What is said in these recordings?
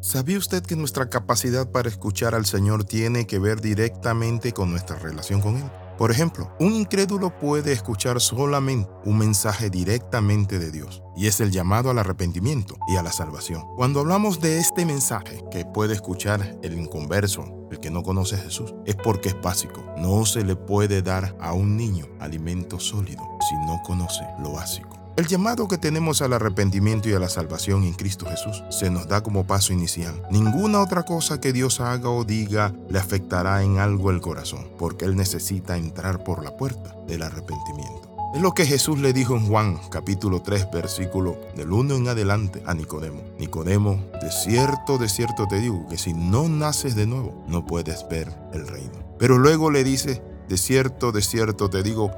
¿Sabía usted que nuestra capacidad para escuchar al Señor tiene que ver directamente con nuestra relación con Él? Por ejemplo, un incrédulo puede escuchar solamente un mensaje directamente de Dios, y es el llamado al arrepentimiento y a la salvación. Cuando hablamos de este mensaje que puede escuchar el inconverso, el que no conoce a Jesús, es porque es básico. No se le puede dar a un niño alimento sólido si no conoce lo básico. El llamado que tenemos al arrepentimiento y a la salvación en Cristo Jesús se nos da como paso inicial. Ninguna otra cosa que Dios haga o diga le afectará en algo el corazón, porque Él necesita entrar por la puerta del arrepentimiento. Es lo que Jesús le dijo en Juan capítulo 3 versículo del 1 en adelante a Nicodemo. Nicodemo, de cierto, de cierto te digo que si no naces de nuevo, no puedes ver el reino. Pero luego le dice, de cierto, de cierto te digo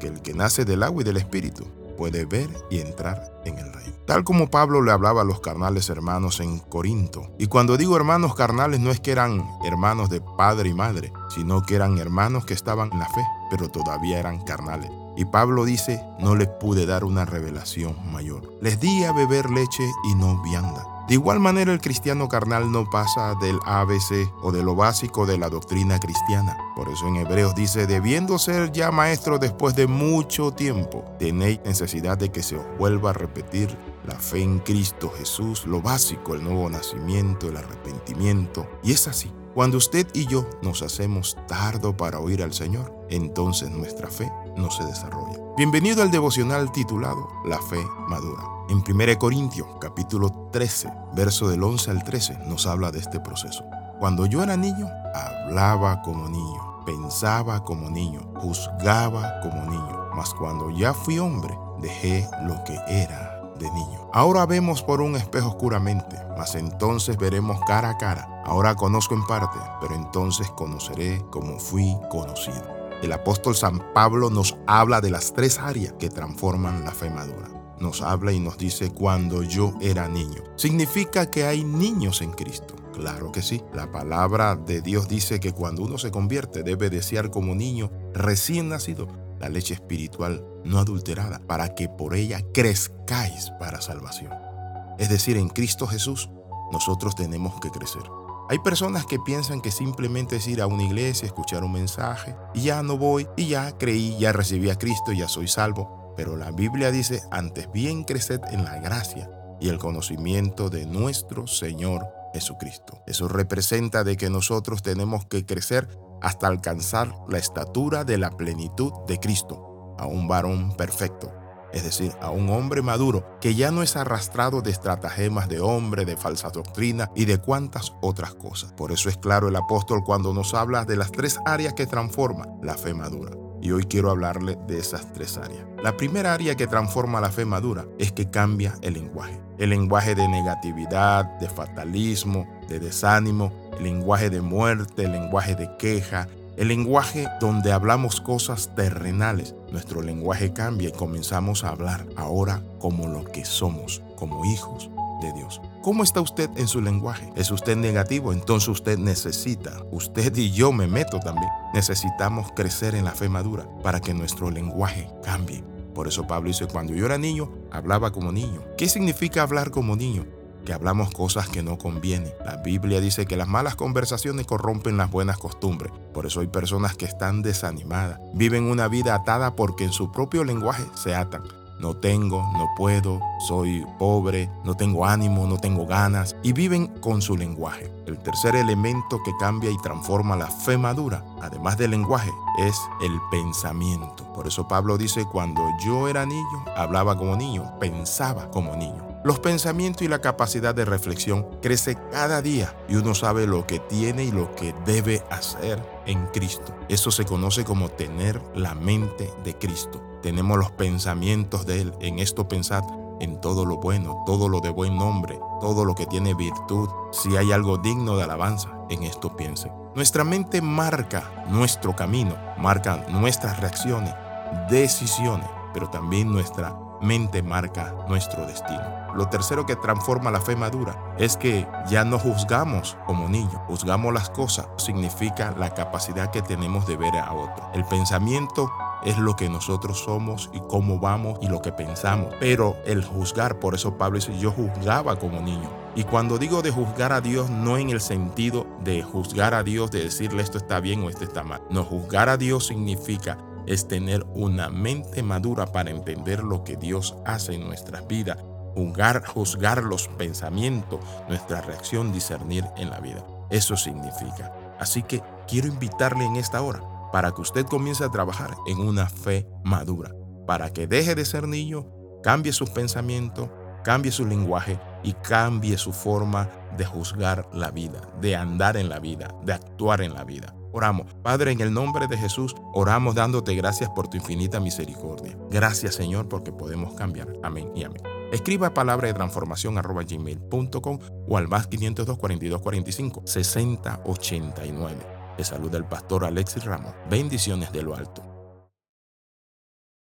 que el que nace del agua y del espíritu puede ver y entrar en el reino. Tal como Pablo le hablaba a los carnales hermanos en Corinto. Y cuando digo hermanos carnales no es que eran hermanos de padre y madre, sino que eran hermanos que estaban en la fe, pero todavía eran carnales. Y Pablo dice, no les pude dar una revelación mayor. Les di a beber leche y no vianda de igual manera el cristiano carnal no pasa del ABC o de lo básico de la doctrina cristiana. Por eso en Hebreos dice, debiendo ser ya maestro después de mucho tiempo, tenéis necesidad de que se os vuelva a repetir la fe en Cristo Jesús, lo básico, el nuevo nacimiento, el arrepentimiento. Y es así. Cuando usted y yo nos hacemos tardo para oír al Señor, entonces nuestra fe no se desarrolla. Bienvenido al devocional titulado La fe madura. En 1 Corintios capítulo 13, verso del 11 al 13, nos habla de este proceso. Cuando yo era niño, hablaba como niño, pensaba como niño, juzgaba como niño, mas cuando ya fui hombre, dejé lo que era de niño. Ahora vemos por un espejo oscuramente, mas entonces veremos cara a cara. Ahora conozco en parte, pero entonces conoceré como fui conocido. El apóstol San Pablo nos habla de las tres áreas que transforman la fe madura. Nos habla y nos dice cuando yo era niño. Significa que hay niños en Cristo. Claro que sí. La palabra de Dios dice que cuando uno se convierte debe desear como niño recién nacido la leche espiritual no adulterada para que por ella crezcáis para salvación. Es decir, en Cristo Jesús nosotros tenemos que crecer. Hay personas que piensan que simplemente es ir a una iglesia, escuchar un mensaje, y ya no voy, y ya creí, ya recibí a Cristo, ya soy salvo. Pero la Biblia dice, antes bien creced en la gracia y el conocimiento de nuestro Señor Jesucristo. Eso representa de que nosotros tenemos que crecer hasta alcanzar la estatura de la plenitud de Cristo, a un varón perfecto es decir, a un hombre maduro que ya no es arrastrado de estratagemas de hombre, de falsa doctrina y de cuantas otras cosas. Por eso es claro el apóstol cuando nos habla de las tres áreas que transforman la fe madura. Y hoy quiero hablarle de esas tres áreas. La primera área que transforma la fe madura es que cambia el lenguaje. El lenguaje de negatividad, de fatalismo, de desánimo, el lenguaje de muerte, el lenguaje de queja, el lenguaje donde hablamos cosas terrenales, nuestro lenguaje cambia y comenzamos a hablar ahora como lo que somos, como hijos de Dios. ¿Cómo está usted en su lenguaje? ¿Es usted negativo? Entonces usted necesita, usted y yo me meto también, necesitamos crecer en la fe madura para que nuestro lenguaje cambie. Por eso Pablo dice, cuando yo era niño, hablaba como niño. ¿Qué significa hablar como niño? Que hablamos cosas que no convienen. La Biblia dice que las malas conversaciones corrompen las buenas costumbres. Por eso hay personas que están desanimadas, viven una vida atada porque en su propio lenguaje se atan. No tengo, no puedo, soy pobre, no tengo ánimo, no tengo ganas y viven con su lenguaje. El tercer elemento que cambia y transforma la fe madura, además del lenguaje, es el pensamiento. Por eso Pablo dice, cuando yo era niño, hablaba como niño, pensaba como niño. Los pensamientos y la capacidad de reflexión crece cada día y uno sabe lo que tiene y lo que debe hacer en Cristo. Eso se conoce como tener la mente de Cristo. Tenemos los pensamientos de Él. En esto pensad en todo lo bueno, todo lo de buen nombre, todo lo que tiene virtud. Si hay algo digno de alabanza, en esto piense. Nuestra mente marca nuestro camino, marca nuestras reacciones, decisiones, pero también nuestra mente marca nuestro destino. Lo tercero que transforma la fe madura es que ya no juzgamos como niños, juzgamos las cosas. Significa la capacidad que tenemos de ver a otro. El pensamiento es lo que nosotros somos y cómo vamos y lo que pensamos. Pero el juzgar, por eso Pablo dice, yo juzgaba como niño. Y cuando digo de juzgar a Dios, no en el sentido de juzgar a Dios, de decirle esto está bien o esto está mal. No, juzgar a Dios significa es tener una mente madura para entender lo que Dios hace en nuestras vidas, juzgar, juzgar los pensamientos, nuestra reacción, discernir en la vida. Eso significa. Así que quiero invitarle en esta hora para que usted comience a trabajar en una fe madura, para que deje de ser niño, cambie sus pensamientos, cambie su lenguaje y cambie su forma de juzgar la vida, de andar en la vida, de actuar en la vida. Oramos. Padre, en el nombre de Jesús, oramos dándote gracias por tu infinita misericordia. Gracias, Señor, porque podemos cambiar. Amén y amén. Escriba palabra de transformación arroba gmail.com o al más 502 42 45 60 89. Te saluda el pastor Alexis Ramos. Bendiciones de lo alto.